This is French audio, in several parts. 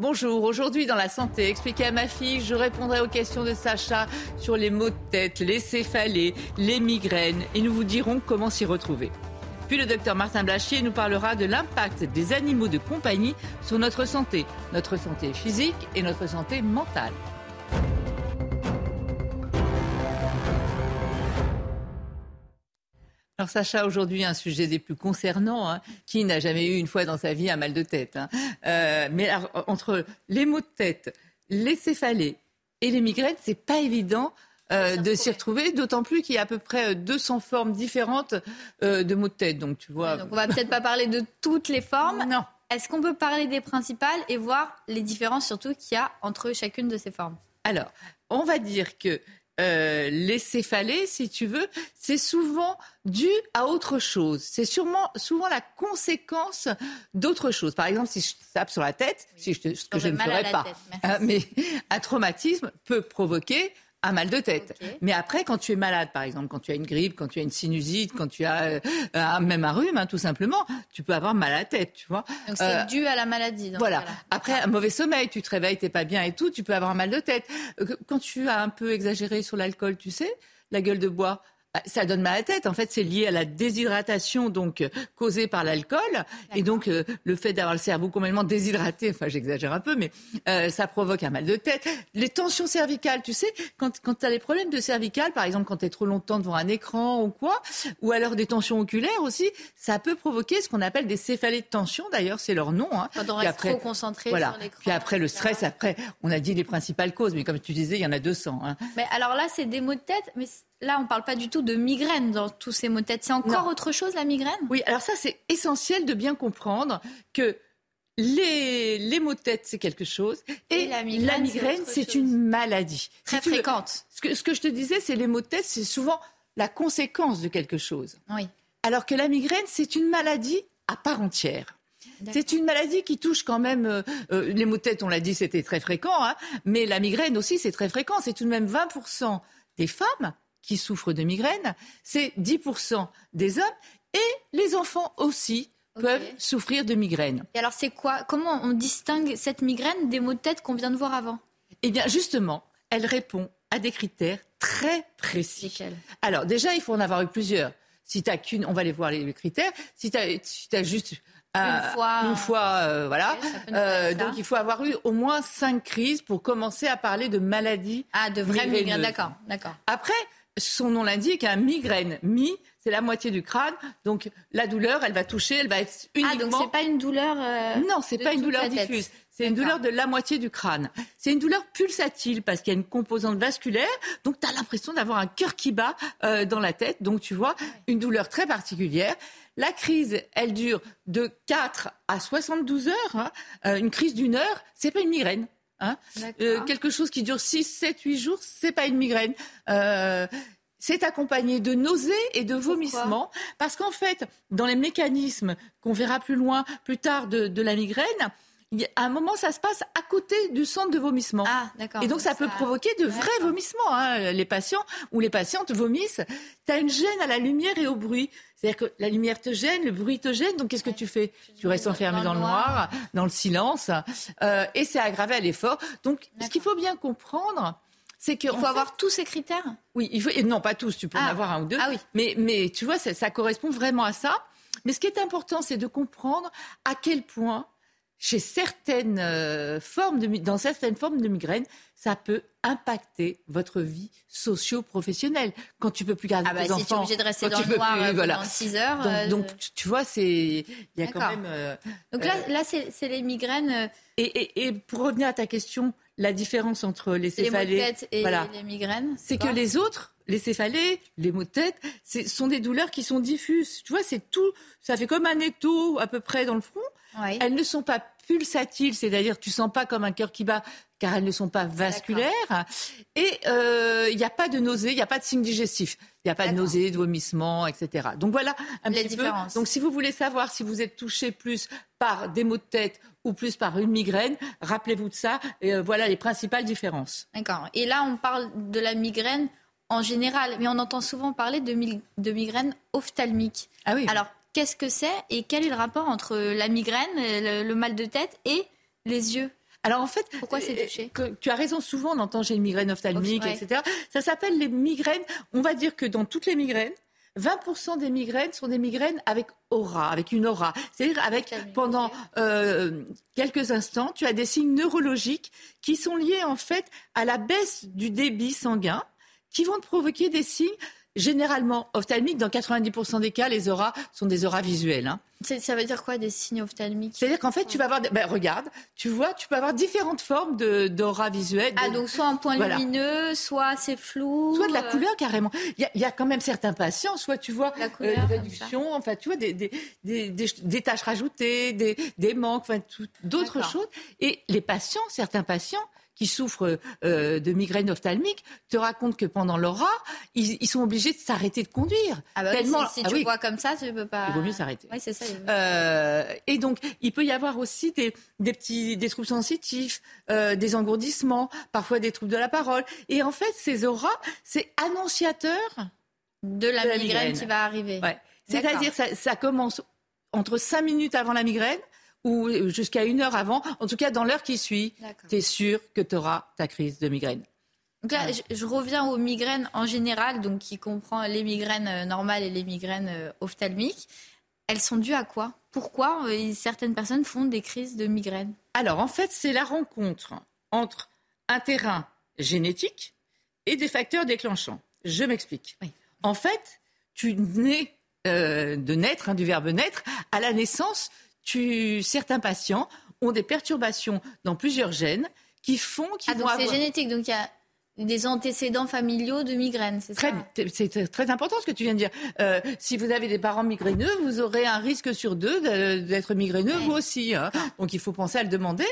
Bonjour, aujourd'hui dans la santé, expliquez à ma fille, je répondrai aux questions de Sacha sur les maux de tête, les céphalées, les migraines et nous vous dirons comment s'y retrouver. Puis le docteur Martin Blachier nous parlera de l'impact des animaux de compagnie sur notre santé, notre santé physique et notre santé mentale. Alors Sacha, aujourd'hui, un sujet des plus concernants. Hein. Qui n'a jamais eu une fois dans sa vie un mal de tête hein. euh, Mais entre les maux de tête, les céphalées et les migraines, c'est pas évident euh, de s'y retrouver, d'autant plus qu'il y a à peu près 200 formes différentes euh, de maux de tête. Donc tu vois. donc on va peut-être pas parler de toutes les formes. Non. Est-ce qu'on peut parler des principales et voir les différences surtout qu'il y a entre chacune de ces formes? Alors, on va dire que euh, les céphalées, si tu veux, c'est souvent dû à autre chose. C'est sûrement souvent la conséquence d'autre chose. Par exemple, si je tape sur la tête, si je, ce que je ne ferais pas, hein, mais un traumatisme peut provoquer un mal de tête. Mais après, quand tu es malade, par exemple, quand tu as une grippe, quand tu as une sinusite, quand tu as euh, même un rhume, hein, tout simplement, tu peux avoir mal à la tête, tu vois. Donc c'est euh, dû à la maladie. voilà. Après, un mauvais sommeil, tu te réveilles, t'es pas bien et tout, tu peux avoir un mal de tête. Euh, quand tu as un peu exagéré sur l'alcool, tu sais, la gueule de bois, ça donne mal à la tête. En fait, c'est lié à la déshydratation donc euh, causée par l'alcool et donc euh, le fait d'avoir le cerveau complètement déshydraté. Enfin, j'exagère un peu, mais euh, ça provoque un mal de tête. Les tensions cervicales, tu sais, quand quand tu as les problèmes de cervicales, par exemple, quand tu es trop longtemps devant un écran ou quoi, ou alors des tensions oculaires aussi, ça peut provoquer ce qu'on appelle des céphalées de tension. D'ailleurs, c'est leur nom. Hein. Quand on reste trop concentré voilà. sur l'écran. Puis après, le stress. Après, on a dit les principales causes, mais comme tu disais, il y en a 200. Hein. Mais alors là, c'est des maux de tête, mais là, on ne parle pas du tout de migraine dans tous ces maux de tête. C'est encore autre chose, la migraine? Oui, alors ça, c'est essentiel de bien comprendre que les, les maux de tête, c'est quelque chose. Et, la migraine, c'est une maladie. Très fréquente. ce, que, ce que je te disais, c'est les maux de tête, c'est souvent la conséquence de quelque chose. Oui. Alors que la migraine, c'est une maladie à part entière. C'est une maladie qui touche quand même euh, euh, les maux de tête, on l'a dit, c'était très fréquent, hein, mais la migraine aussi, c'est très fréquent. C'est tout de même 20% des femmes qui souffrent de migraine, c'est 10% des hommes et les enfants aussi peuvent souffrir de migraine. Et alors c'est quoi Comment on distingue cette migraine des maux de tête qu'on vient de voir avant? Eh bien justement, elle répond à des critères très précis. Alors déjà, il faut en avoir eu plusieurs. Si tu qu'une, on va aller voir les critères. Si tu as, juste euh, une fois, une fois euh, voilà. Euh, donc il faut avoir eu au moins cinq crises pour commencer à parler de maladies. Ah, de vraies migraines, d'accord, d'accord. Après, son nom l'indique, un migraine. Mi, c'est la moitié du crâne. Donc la douleur, elle va toucher, elle va être uniquement. Ah, donc c'est pas une douleur. Euh, non, c'est pas une douleur diffuse. C'est une douleur de la moitié du crâne. C'est une douleur pulsatile parce qu'il y a une composante vasculaire. Donc tu as l'impression d'avoir un cœur qui bat euh, dans la tête. Donc tu vois, une douleur très particulière. La crise, elle dure de 4 à 72 heures. Hein. Euh, une crise d'une heure, c'est pas une migraine. Hein. Euh, quelque chose qui dure 6, 7, 8 jours, c'est pas une migraine. Euh, c'est accompagné de nausées et de vomissements, parce qu'en fait, dans les mécanismes qu'on verra plus loin, plus tard de, la migraine, à un moment, ça se passe à côté du centre de vomissement. Ah, et donc, ça, peut provoquer de vrais vomissements. Hein. Les patients ou les patientes vomissent. Tu as une gêne à la lumière et au bruit. C'est-à-dire que la lumière te gêne, le bruit te gêne, donc qu'est-ce que tu fais? Tu restes enfermé dans, le noir, dans le silence, euh, et c'est aggravé à l'effort. Donc, ce qu'il faut bien comprendre, c'est qu'il faut avoir tous ces critères? Oui, il faut, et non pas tous, tu peux en ah. avoir un ou deux. Ah oui. Mais, mais tu vois, ça, ça correspond vraiment à ça. Mais ce qui est important, c'est de comprendre à quel point chez certaines euh, formes de, dans certaines formes de migraine, ça peut impacter votre vie socio-professionnelle. Quand tu peux plus garder ah bah, tes si tu es obligé de rester dans le noir plus, pendant 6 heures. Donc, euh, tu vois, c'est il y a quand même. Euh, donc là, là c'est les migraines. Et, et, et, pour revenir à ta question, la différence entre les céphalées les et voilà, les migraines, c'est que les autres, les céphalées, les maux de tête, ce sont des douleurs qui sont diffuses. Tu vois, c'est tout. Ça fait comme un étau à peu près dans le front Elles ne sont pas pulsatiles, c'est-à-dire tu sens pas comme un cœur qui bat car elles ne sont pas vasculaires. Et euh, il n'y a pas de nausée, il n'y a pas de signe digestif. Il n'y a pas de nausée, de vomissement, etc. Donc voilà un petit peu. Donc si vous voulez savoir si vous êtes touché plus par des maux de tête ou plus par une migraine, rappelez-vous de ça. Et euh, voilà les principales différences. D'accord. Et là, on parle de la migraine en général, mais on entend souvent parler de, de migraine ophtalmique. Ah oui. Alors, qu'est-ce que c'est et quel est le rapport entre la migraine, le mal de tête et les yeux alors en fait, pourquoi c'est touché Tu as raison. Souvent, on entend j'ai une migraine ophtalmique, etc. Ça s'appelle les migraines. On va dire que dans toutes les migraines, 20% des migraines sont des migraines avec aura, avec une aura. C'est-à-dire avec pendant euh, quelques instants, tu as des signes neurologiques qui sont liés en fait à la baisse du débit sanguin, qui vont te provoquer des signes généralement ophtalmiques. Dans 90% des cas, les auras sont des auras visuelles. Hein. Ça veut dire quoi des signes ophtalmiques? C'est-à-dire qu'en fait, tu vas avoir, ben, regarde, tu vois, tu peux avoir différentes formes d'aura visuelle. Ah, donc soit un point lumineux, soit c'est flou. Soit de la euh. couleur carrément. Il y, a, quand même certains patients, soit tu vois la euh, des réductions, enfin, tu vois, des, des, des, des tâches rajoutées, des, des manques, enfin, d'autres choses. Et les patients, certains patients, qui souffrent euh, de migraine ophtalmique te racontent que pendant l'aura, ils, sont obligés de s'arrêter de conduire. Ah bah Tellement... si, ah tu vois comme ça, tu peux pas. Il vaut mieux s'arrêter. Oui, c'est ça. Euh, et donc, il peut y avoir aussi des, des petits des troubles sensitifs, euh, des engourdissements, parfois des troubles de la parole. Et en fait, ces auras, c'est annonciateur de la, migraine, qui va arriver. Ouais. C'est-à-dire, ça, ça commence entre 5 minutes avant la migraine ou jusqu'à une heure avant, en tout cas dans l'heure qui suit, tu es sûr que tu auras ta crise de migraine. Donc là, je, reviens aux migraines en général, donc qui comprend les migraines euh, normales et les migraines ophtalmiques. Elles sont dues à quoi? Pourquoi euh, certaines personnes font des crises de migraine? Alors en fait, c'est la rencontre entre un terrain génétique et des facteurs déclenchants. Je m'explique. En fait, tu nais de naître, hein, du verbe naître, à la naissance, certains patients ont des perturbations dans plusieurs gènes qui font qu'ils ah, donc c'est génétique, donc il y a des antécédents familiaux de migraine, c'est ça? C'est très important ce que tu viens de dire. Euh, si vous avez des parents migraineux, vous aurez un risque sur deux d'être migraineux, vous aussi. Hein. Donc il faut penser à le demander.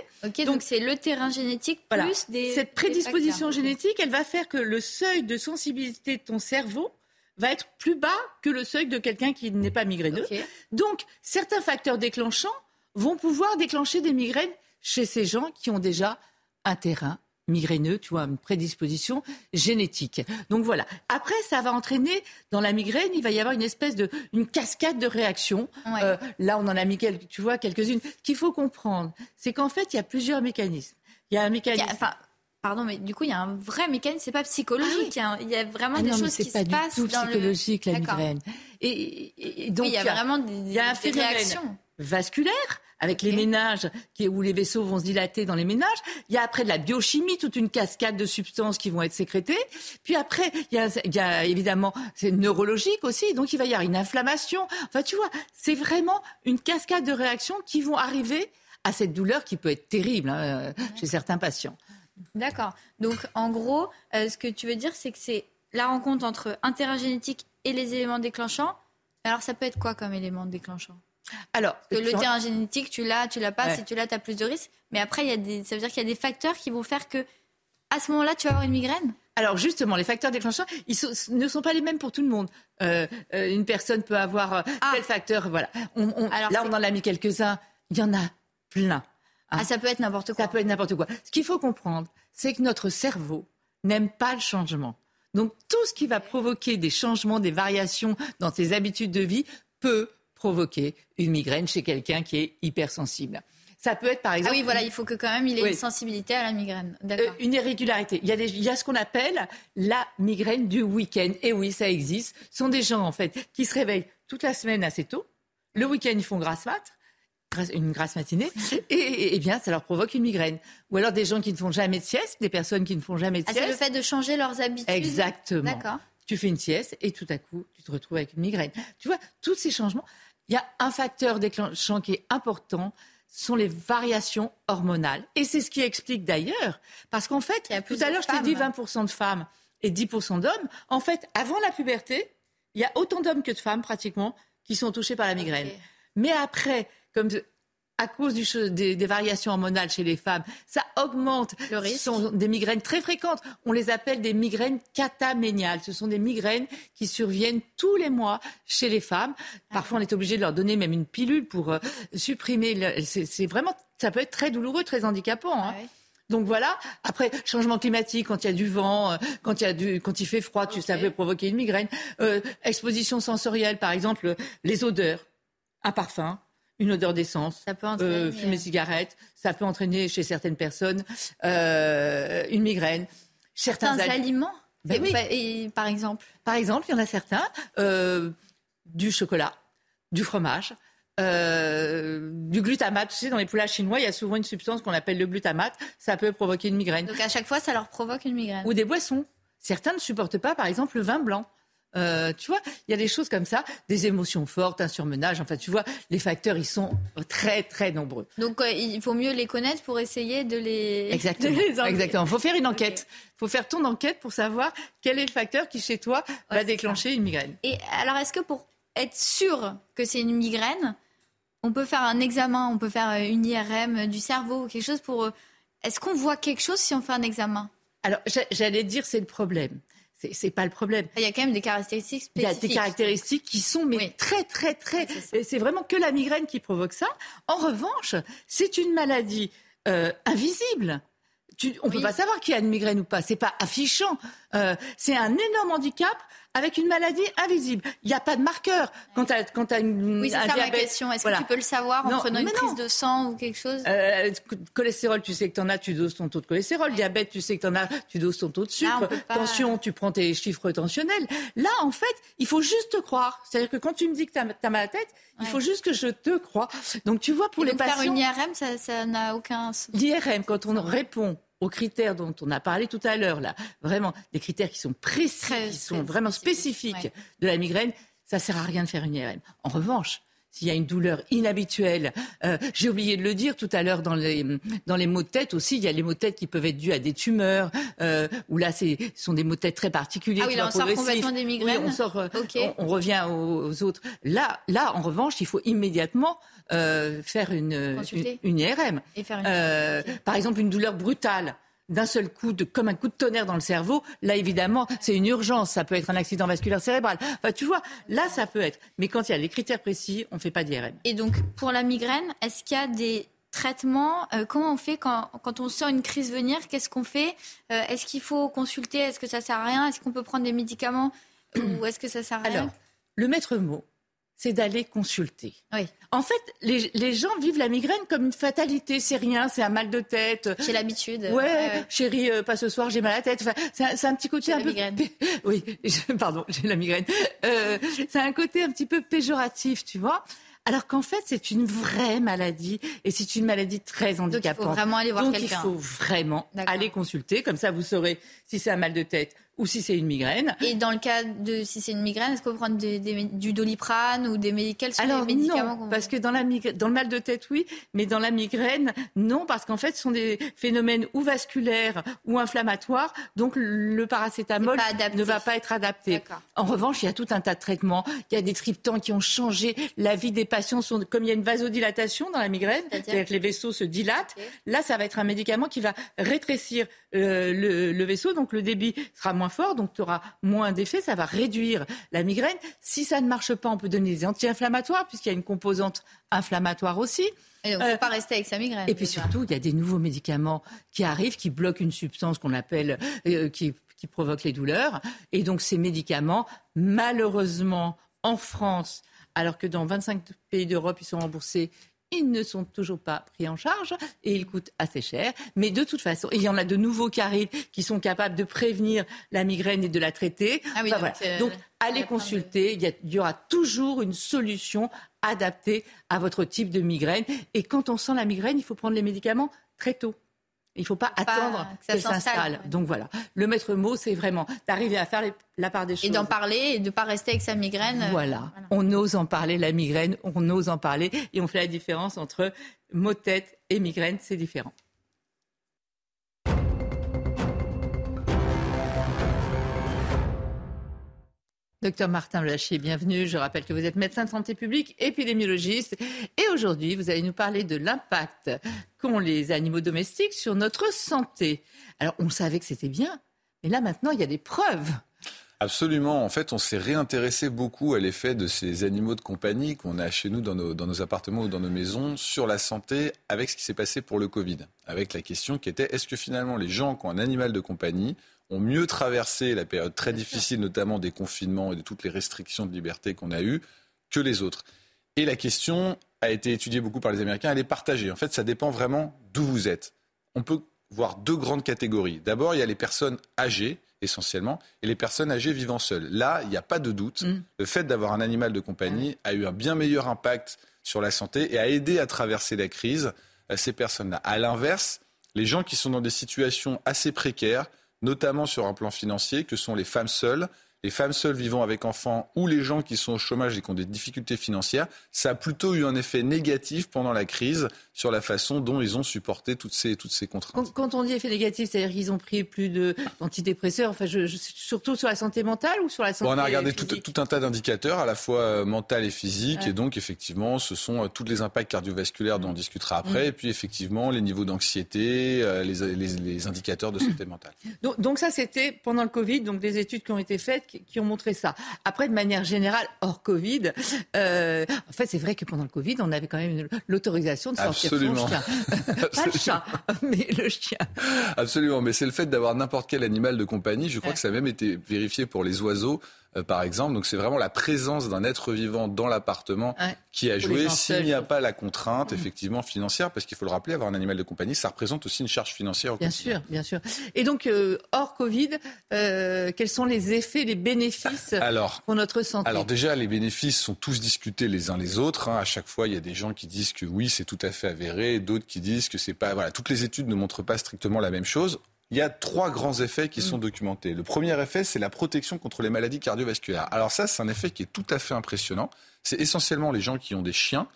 Donc c'est le terrain génétique plus des... Cette prédisposition génétique, elle va faire que le seuil de sensibilité de ton cerveau va être plus bas que le seuil de quelqu'un qui n'est pas migraineux. Donc, certains facteurs déclenchants vont pouvoir déclencher des migraines chez ces gens qui ont déjà un terrain migraineux, tu vois, une prédisposition génétique. Donc voilà. Après, ça va entraîner dans la migraine, il va y avoir une espèce de, une cascade de réactions. Euh, là, on en a mis quelques, tu vois, quelques-unes. Ce qu'il faut comprendre, c'est qu'en fait, il y a plusieurs mécanismes. Il y a un mécanisme. Pardon, mais du coup, il y a un vrai mécanisme, c'est pas psychologique. Ah il, y a, vraiment ah des choses qui se passent. C'est pas du tout psychologique, la migraine. Et, donc, il y a, vraiment des, y a un des réactions vasculaire avec les ménages qui, où les vaisseaux vont se dilater dans les ménages. Il y a après de la biochimie, toute une cascade de substances qui vont être sécrétées. Puis après, il y a, il y a évidemment, c'est neurologique aussi, donc il va y avoir une inflammation. Enfin, tu vois, c'est vraiment une cascade de réactions qui vont arriver à cette douleur qui peut être terrible hein, chez certains patients. D'accord. Donc, en gros, euh, ce que tu veux dire, c'est que c'est la rencontre entre un terrain génétique et les éléments déclenchants. Alors, ça peut être quoi comme élément déclenchant? Alors, que le terrain génétique, tu l'as, tu l'as pas. Si tu l'as, tu as plus de risques. Mais après, il y a des, ça veut dire qu'il y a des facteurs qui vont faire que, à ce moment-là, tu vas avoir une migraine? Alors justement, les facteurs déclenchants, ils ne sont pas les mêmes pour tout le monde. Euh, euh, une personne peut avoir ah. tel facteur, voilà. là, on en a mis quelques-uns. Il y en a plein. Ah, ah, ça peut être n'importe quoi. Ça peut être n'importe quoi. Ce qu'il faut comprendre, c'est que notre cerveau n'aime pas le changement. Donc tout ce qui va provoquer des changements, des variations dans ses habitudes de vie peut provoquer une migraine chez quelqu'un qui est hypersensible. Ça peut être par exemple. Ah oui, voilà, il faut que quand même il ait une sensibilité à la migraine. Euh, une irrégularité. Il y, a il y a ce qu'on appelle la migraine du week-end. Et oui, ça existe. Ce sont des gens en fait qui se réveillent toute la semaine assez tôt. Le week-end, ils font grasse mat une grasse matinée, et, bien ça leur provoque une migraine. Ou alors des gens qui ne font jamais de sieste, des personnes qui ne font jamais de sieste. Ah, c'est le fait de changer leurs habitudes. Exactement. D'accord. Tu fais une sieste et tout à coup tu te retrouves avec une migraine. Tu vois, tous ces changements. Il y a un facteur déclenchant qui est important, sont les variations hormonales. Et c'est ce qui explique d'ailleurs, parce qu'en fait, tout à l'heure je t'ai dit 20% de femmes et 10% d'hommes. En fait, avant la puberté, il y a autant d'hommes que de femmes pratiquement qui sont touchés par la migraine. Mais après, comme à cause des, variations hormonales chez les femmes, ça augmente. Le risque. Ce sont des migraines très fréquentes. On les appelle des migraines cataméniales. Ce sont des migraines qui surviennent tous les mois chez les femmes. Parfois, on est obligé de leur donner même une pilule pour euh, supprimer. C'est vraiment, ça peut être très douloureux, très handicapant. Hein. Donc voilà. Après, changement climatique, quand il y a du vent, euh, quand il, y a du, quand il fait froid, ça peut provoquer une migraine. Euh, exposition sensorielle, par exemple, les odeurs, un parfum, une odeur d'essence, euh, fumer cigarette, ça peut entraîner chez certaines personnes euh, une migraine. Certains, aliments ben et, Par exemple Par exemple, il y en a certains, euh, du chocolat, du fromage, du glutamate. Tu sais, dans les poulages chinois, il y a souvent une substance qu'on appelle le glutamate. Ça peut provoquer une migraine. Donc à chaque fois, ça leur provoque une migraine. Ou des boissons. Certains ne supportent pas, par exemple, le vin blanc. Euh, tu vois, il y a des choses comme ça, des émotions fortes, un surmenage. Enfin, tu vois, les facteurs, ils sont très, très nombreux. Donc, euh, il faut mieux les connaître pour essayer de les. Exactement. Exactement. Il faut faire une enquête. Il faut faire ton enquête pour savoir quel est le facteur qui, chez toi, va déclencher une migraine. Et alors, est-ce que pour être sûr que c'est une migraine, on peut faire un examen, on peut faire euh, une IRM du cerveau quelque chose pour. Est-ce qu'on voit quelque chose si on fait un examen? Alors, j'allais dire, c'est le problème c'est pas le problème. Il y a quand même des caractéristiques spécifiques. Il y a des caractéristiques qui sont mais très très très. C'est vraiment que la migraine qui provoque ça. En revanche, c'est une maladie euh, invisible. on ne peut pas savoir qui a une migraine ou pas. C'est pas affichant. Euh, c'est un énorme handicap avec une maladie invisible. Il n'y a pas de marqueur. Quand tu as, une, oui, c'est ça ma question. Est-ce que tu peux le savoir en prenant une prise de sang ou quelque chose euh, Cholestérol, tu sais que tu en as, tu doses ton taux de cholestérol. Diabète, tu sais que tu en as, tu doses ton taux de sucre. Tension, tu prends tes chiffres tensionnels. Là, en fait, il faut juste te croire. C'est-à-dire que quand tu me dis que tu as, mal à la tête, il faut juste que je te crois. Donc, tu vois, pour les patients... Faire une IRM, ça n'a aucun... L'IRM, quand on répond aux critères dont on a parlé tout à l'heure, là, vraiment des critères qui sont précis, qui sont vraiment spécifiques de la migraine, ça sert à rien de faire une IRM. En revanche, s'il y a une douleur inhabituelle. Euh, j'ai oublié de le dire tout à l'heure dans les, dans les maux de tête aussi, il y a les maux de tête qui peuvent être dus à des tumeurs, euh, où là, ce sont des maux de tête très particuliers. Ah oui, là, on sort complètement des migraines. on, sort, euh, on, revient aux, autres. Là, là, en revanche, il faut immédiatement euh, faire une, une, IRM. Et faire une... Euh, par exemple, une douleur brutale d'un seul coup, de, comme un coup de tonnerre dans le cerveau, là évidemment, c'est une urgence. Ça peut être un accident vasculaire cérébral. Enfin, tu vois, là, ça peut être. Mais quand il y a les critères précis, on ne fait pas d'IRM. Et donc, pour la migraine, est-ce qu'il y a des traitements euh, Comment on fait quand, quand, on sent une crise venir Qu'est-ce qu'on fait euh, Est-ce qu'il faut consulter Est-ce que ça sert à rien Est-ce qu'on peut prendre des médicaments Ou est-ce que ça sert à rien? Alors, le maître mot, c'est d'aller consulter. Oui. En fait, les, gens vivent la migraine comme une fatalité. C'est rien, c'est un mal de tête. J'ai l'habitude. Ouais, chérie, euh, pas ce soir, j'ai mal à la tête. Enfin, c'est un, petit côté un peu. Migraine. Oui, pardon, j'ai la migraine. Euh, c'est un côté un petit peu péjoratif, tu vois. Alors qu'en fait, c'est une vraie maladie et c'est une maladie très handicapante. Donc il faut vraiment aller voir quelqu'un. Donc il faut vraiment aller consulter. Comme ça, vous saurez si c'est un mal de tête ou si c'est une migraine. Et dans le cas de si c'est une migraine, est-ce qu'on peut prendre du doliprane ou des médicaments Alors, non, parce que dans, la dans le mal de tête, oui, mais dans la migraine, non, parce qu'en fait, ce sont des phénomènes ou vasculaires ou inflammatoires, donc le paracétamol ne va pas être adapté. En revanche, il y a tout un tas de traitements. Il y a des triptans qui ont changé la vie des patients. Comme il y a une vasodilatation dans la migraine, c'est-à-dire que les vaisseaux se dilatent, là, ça va être un médicament qui va rétrécir euh, le, le vaisseau, donc le débit sera moins fort, donc tu auras moins d'effet, ça va réduire la migraine. Si ça ne marche pas, on peut donner des anti-inflammatoires, puisqu'il y a une composante inflammatoire aussi. Et donc, faut pas rester avec sa migraine. Et puis surtout, il y a des nouveaux médicaments qui arrivent, qui bloquent une substance qu'on appelle, euh, qui, qui provoque les douleurs. Et donc, ces médicaments, malheureusement, en France, alors que dans 25 pays d'Europe, ils sont remboursés ils ne sont toujours pas pris en charge et ils coûtent assez cher. Mais de toute façon, il y en a de nouveaux qui arrivent qui sont capables de prévenir la migraine et de la traiter. Ah euh, donc, allez consulter. Il y, aura toujours une solution adaptée à votre type de migraine. Et quand on sent la migraine, il faut prendre les médicaments très tôt. Il ne faut pas attendre que ça s'installe. Donc voilà, le maître mot, c'est vraiment d'arriver à faire la part des choses. Et d'en parler et de ne pas rester avec sa migraine. Voilà. on ose en parler, la migraine, on ose en parler et on fait la différence entre mot de tête et migraine, c'est différent. Docteur Martin Blachier, bienvenue. Je rappelle que vous êtes médecin de santé publique, épidémiologiste. Et aujourd'hui, vous allez nous parler de l'impact qu'ont les animaux domestiques sur notre santé. Alors, on savait que c'était bien, mais là maintenant, il y a des preuves. Absolument. En fait, on s'est réintéressé beaucoup à l'effet de ces animaux de compagnie qu'on a chez nous dans nos, dans nos, appartements ou dans nos maisons sur la santé avec ce qui s'est passé pour le Covid. Avec la question qui était est-ce que finalement les gens qui ont un animal de compagnie ont mieux traversé la période très difficile, notamment des confinements et de toutes les restrictions de liberté qu'on a eues, que les autres. Et la question a été étudiée beaucoup par les Américains, elle est partagée. En fait, ça dépend vraiment d'où vous êtes. On peut voir deux grandes catégories. D'abord, il y a les personnes âgées, essentiellement, et les personnes âgées vivant seules. Là, il n'y a pas de doute. Mm. Le fait d'avoir un animal de compagnie a eu un bien meilleur impact sur la santé et a aidé à traverser la crise à ces personnes-là. À l'inverse, les gens qui sont dans des situations assez précaires, notamment sur un plan financier, que sont les femmes seules, les femmes seules vivant avec enfants ou les gens qui sont au chômage et qui ont des difficultés financières, ça a plutôt eu un effet négatif pendant la crise sur la façon dont ils ont supporté toutes ces, toutes ces contraintes. Quand, on dit effet négatif, c'est-à-dire qu'ils ont pris plus d'antidépresseurs, enfin, je, surtout sur la santé mentale ou sur la santé On a regardé tout, tout, un tas d'indicateurs, à la fois euh, mental et physique, et donc effectivement, ce sont euh, tous les impacts cardiovasculaires dont on discutera après, mm. et puis effectivement, les niveaux d'anxiété, euh, les, les, indicateurs de santé mentale. Donc, donc ça, c'était pendant le Covid, donc des études qui ont été faites qui ont montré ça. Après, de manière générale, hors Covid, euh, en fait, c'est vrai que pendant le Covid, on avait quand même l'autorisation de sortir Absolument. chien. Pas le chat, mais le chien. Absolument, mais c'est le fait d'avoir n'importe quel animal de compagnie. Je crois que ça a même été vérifié pour les oiseaux. Euh, par exemple. Donc c'est vraiment la présence d'un être vivant dans l'appartement qui a joué. S'il n'y a pas la contrainte, effectivement, financière, parce qu'il faut le rappeler, avoir un animal de compagnie, ça représente aussi une charge financière. Au bien sûr, bien sûr. Et donc, euh, hors Covid, euh, quels sont les effets, les bénéfices pour notre santé? Alors déjà, les bénéfices sont tous discutés les uns les autres. Hein. À chaque fois, il y a des gens qui disent que oui, c'est tout à fait avéré, d'autres qui disent que c'est pas. Voilà, toutes les études ne montrent pas strictement la même chose il y a trois grands effets qui sont mm. documentés. Le premier effet, c'est la protection contre les maladies cardiovasculaires. Alors ça, c'est un effet qui est tout à fait impressionnant. C'est essentiellement les gens qui ont des chiens.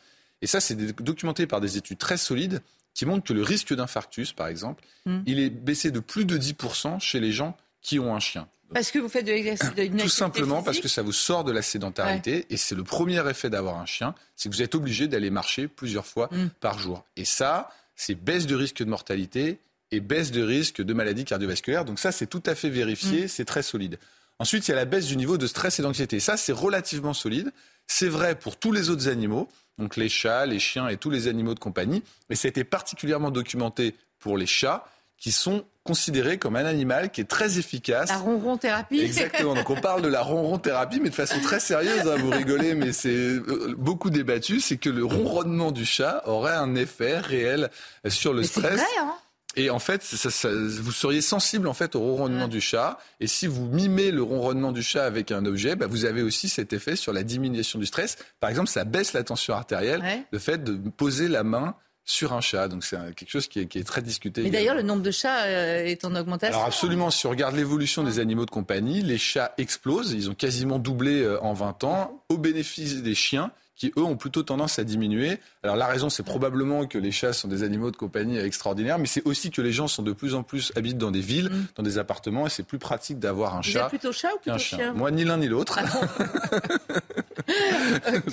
Et ça, c'est documenté par des études très solides qui montrent que le risque d'infarctus, par exemple, mm. il est baissé de plus de 10% chez les gens qui ont un chien. Parce que vous faites de l'exercice de Tout simplement parce que ça vous sort de la sédentarité. Et c'est le premier effet d'avoir un chien, c'est que vous êtes obligé d'aller marcher plusieurs fois mm. par jour. Et ça, c'est baisse de risque de mortalité et baisse de risque de maladies cardiovasculaires. Donc ça, c'est tout à fait vérifié, mm. c'est très solide. Ensuite, il y a la baisse du niveau de stress et d'anxiété. Ça, c'est relativement solide. C'est vrai pour tous les autres animaux, donc les chats, les chiens et tous les animaux de compagnie. Mais ça a été particulièrement documenté pour les chats, qui sont considérés comme un animal qui est très efficace. La ronron thérapie. Exactement. Donc on parle de la ronron thérapie, mais de façon très sérieuse. Hein, vous rigolez, mais c'est euh, beaucoup débattu. C'est que le ronronnement du chat aurait un effet réel sur le stress. Vrai, hein et en fait, vous seriez sensible en fait au ronronnement du chat. Et si vous mimez le ronronnement du chat avec un objet, bah, vous avez aussi cet effet sur la diminution du stress. Par exemple, ça baisse la tension artérielle, le fait de poser la main sur un chat. Donc c'est quelque chose qui est, très discuté. Mais d'ailleurs, le nombre de chats euh, est en augmentation. Alors absolument, si on regarde l'évolution des animaux de compagnie, les chats explosent. Ils ont quasiment doublé euh, en 20 ans au bénéfice des chiens qui, eux, ont plutôt tendance à diminuer. Alors la raison, c'est probablement que les chats sont des animaux de compagnie extraordinaires, mais c'est aussi que les gens sont de plus en plus habitent dans des villes, mm. dans des appartements, et c'est plus pratique d'avoir un chat. Vous plutôt chat ou plutôt chien Moi, ni l'un ni l'autre.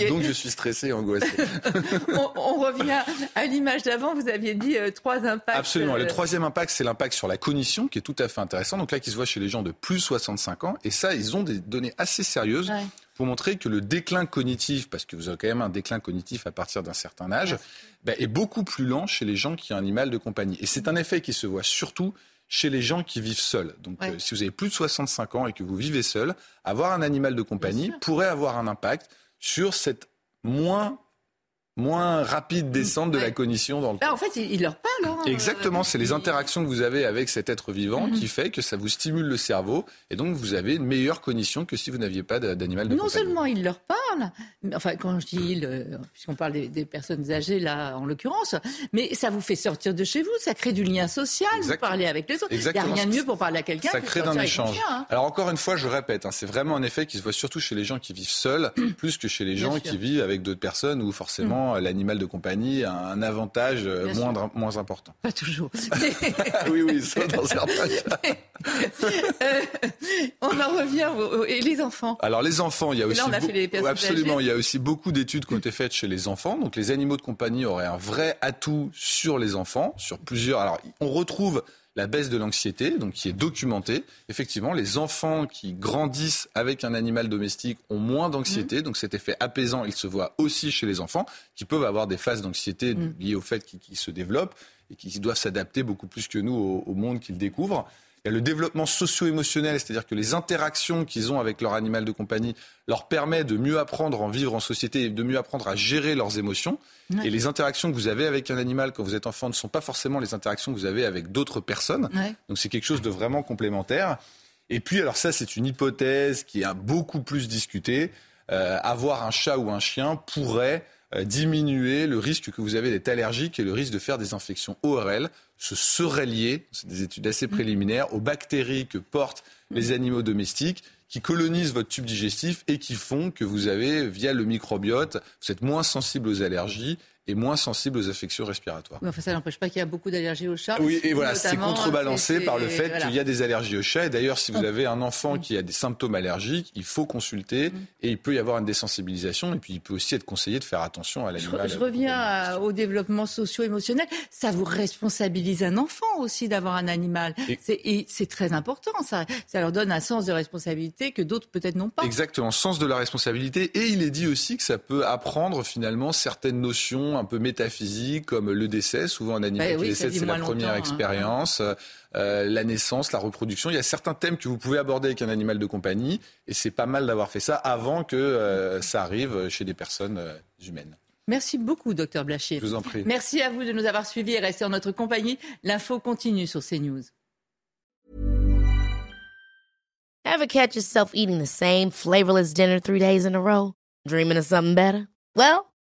Donc je suis stressé et angoissé. on, revient à l'image d'avant. Vous aviez dit euh, trois impacts. Absolument. Le euh, troisième impact, c'est l'impact sur la cognition, qui est tout à fait intéressant. Donc là, qui se voit chez les gens de plus de 65 ans. Et ça, ils ont des données assez sérieuses pour montrer que le déclin cognitif, parce que vous avez quand même un déclin cognitif à partir d'un certain âge, ben, est beaucoup plus lent chez les gens qui ont un animal de compagnie. Et c'est un effet qui se voit surtout chez les gens qui vivent seuls. Donc, euh, si vous avez plus de 65 ans et que vous vivez seul, avoir un animal de compagnie pourrait avoir un impact sur cette moins moins rapide descente de la cognition dans le bah, En fait, il leur parle. Hein, Exactement, c'est les interactions que vous avez avec cet être vivant qui fait que ça vous stimule le cerveau et donc vous avez une meilleure cognition que si vous n'aviez pas d'animal de Non seulement il leur parle, enfin quand je dis il, puisqu'on parle des, personnes âgées là en l'occurrence, mais ça vous fait sortir de chez vous, ça crée du lien social, vous parlez avec les autres. Il n'y a rien de mieux pour parler à quelqu'un. Ça crée d'un échange. Hein. Alors encore une fois, je répète, hein, c'est vraiment un effet qui se voit surtout chez les gens qui vivent seuls, plus que chez les gens qui vivent avec d'autres personnes ou forcément l'animal de compagnie a un avantage moins, moins important. Pas toujours. oui, oui, ça dans certains cas. on en revient aux, et les enfants. Alors les enfants, il y a aussi absolument, il y a aussi beaucoup d'études qui ont été faites chez les enfants. Donc les animaux de compagnie auraient un vrai atout sur les enfants, sur plusieurs. Alors on retrouve la baisse de l'anxiété, donc qui est documentée. Effectivement, les enfants qui grandissent avec un animal domestique ont moins d'anxiété, mmh. donc cet effet apaisant, il se voit aussi chez les enfants, qui peuvent avoir des phases d'anxiété mmh. liées au fait qu'ils se développent et qui doivent s'adapter beaucoup plus que nous au, au monde qu'ils découvrent. Il y a le développement socio-émotionnel, c'est-à-dire que les interactions qu'ils ont avec leur animal de compagnie leur permet de mieux apprendre à vivre en société et de mieux apprendre à gérer leurs émotions. Et les interactions que vous avez avec un animal quand vous êtes enfant ne sont pas forcément les interactions que vous avez avec d'autres personnes. Donc c'est quelque chose de vraiment complémentaire. Et puis, alors ça, c'est une hypothèse qui a beaucoup plus discuté. Euh, avoir un chat ou un chien pourrait diminuer le risque que vous avez d'être allergique et le risque de faire des infections ORL. Ce serait lié, c'est des études assez préliminaires, aux bactéries que portent les animaux domestiques qui colonisent votre tube digestif et qui font que vous avez, via le microbiote, vous êtes moins sensible aux allergies est moins sensible aux affections respiratoires. enfin, ça n'empêche pas qu'il y a beaucoup d'allergies aux chats. Oui, et voilà, c'est contrebalancé par le fait qu'il y a des allergies aux chats. Et d'ailleurs, si vous avez un enfant qui a des symptômes allergiques, il faut consulter mm. et il peut y avoir une désensibilisation. Et puis, il peut aussi être conseillé de faire attention à l'animal. Je, reviens au développement socio-émotionnel. Ça vous responsabilise un enfant aussi d'avoir un animal. Et c'est très important. Ça, ça leur donne un sens de responsabilité que d'autres peut-être n'ont pas. Exactement, sens de la responsabilité. Et il est dit aussi que ça peut apprendre finalement certaines notions un peu métaphysiques comme le décès. Souvent, un animal bah qui décède, c'est la première hein. expérience. Euh, la naissance, la reproduction. Il y a certains thèmes que vous pouvez aborder avec un animal de compagnie, et c'est pas mal d'avoir fait ça avant que euh, ça arrive chez des personnes euh, humaines. Merci beaucoup, docteur Blachier. Je vous en prie. Merci à vous de nous avoir suivis et rester en notre compagnie. L'info continue sur CNews. Ever catch yourself eating the same flavorless dinner three days in a row? Dreaming of something better? Well,